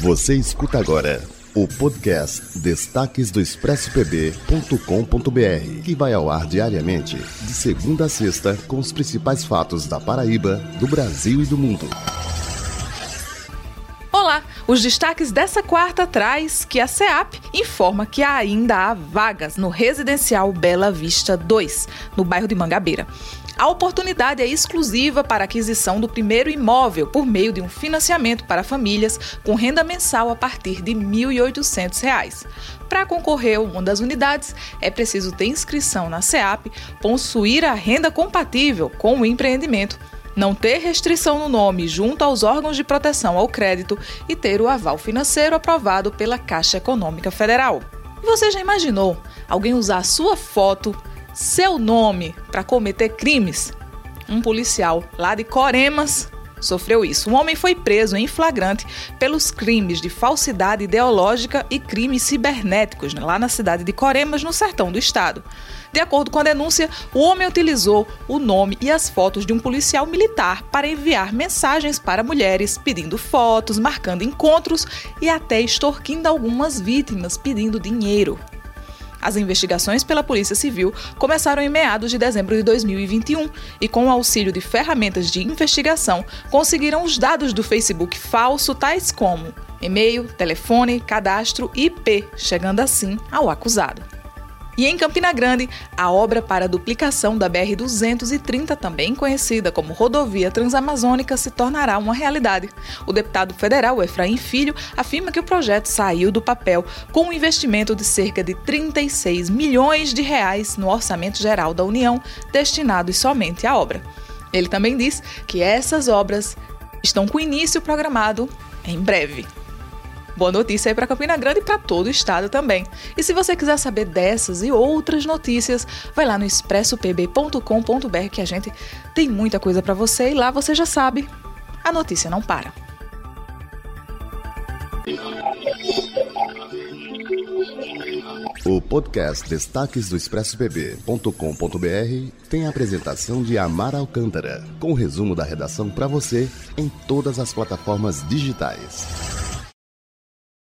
Você escuta agora o podcast Destaques do ExpressoPB.com.br, que vai ao ar diariamente, de segunda a sexta, com os principais fatos da Paraíba, do Brasil e do mundo. Olá, os destaques dessa quarta traz que a CEAP informa que ainda há vagas no residencial Bela Vista 2, no bairro de Mangabeira. A oportunidade é exclusiva para aquisição do primeiro imóvel por meio de um financiamento para famílias com renda mensal a partir de R$ 1.800. Para concorrer a uma das unidades, é preciso ter inscrição na SEAP, possuir a renda compatível com o empreendimento, não ter restrição no nome junto aos órgãos de proteção ao crédito e ter o aval financeiro aprovado pela Caixa Econômica Federal. Você já imaginou alguém usar sua foto? Seu nome para cometer crimes. Um policial lá de Coremas sofreu isso. Um homem foi preso em flagrante pelos crimes de falsidade ideológica e crimes cibernéticos, né, lá na cidade de Coremas, no sertão do estado. De acordo com a denúncia, o homem utilizou o nome e as fotos de um policial militar para enviar mensagens para mulheres, pedindo fotos, marcando encontros e até extorquindo algumas vítimas pedindo dinheiro. As investigações pela Polícia Civil começaram em meados de dezembro de 2021 e, com o auxílio de ferramentas de investigação, conseguiram os dados do Facebook falso, tais como e-mail, telefone, cadastro e IP, chegando assim ao acusado. E em Campina Grande, a obra para a duplicação da BR-230, também conhecida como Rodovia Transamazônica, se tornará uma realidade. O deputado federal Efraim Filho afirma que o projeto saiu do papel com um investimento de cerca de 36 milhões de reais no orçamento geral da União, destinados somente à obra. Ele também diz que essas obras estão com início programado em breve. Boa notícia aí para Campina Grande e para todo o estado também. E se você quiser saber dessas e outras notícias, vai lá no expressopb.com.br que a gente tem muita coisa para você e lá você já sabe, a notícia não para. O podcast Destaques do ExpressoPB.com.br tem a apresentação de Amar Alcântara, com o resumo da redação para você em todas as plataformas digitais.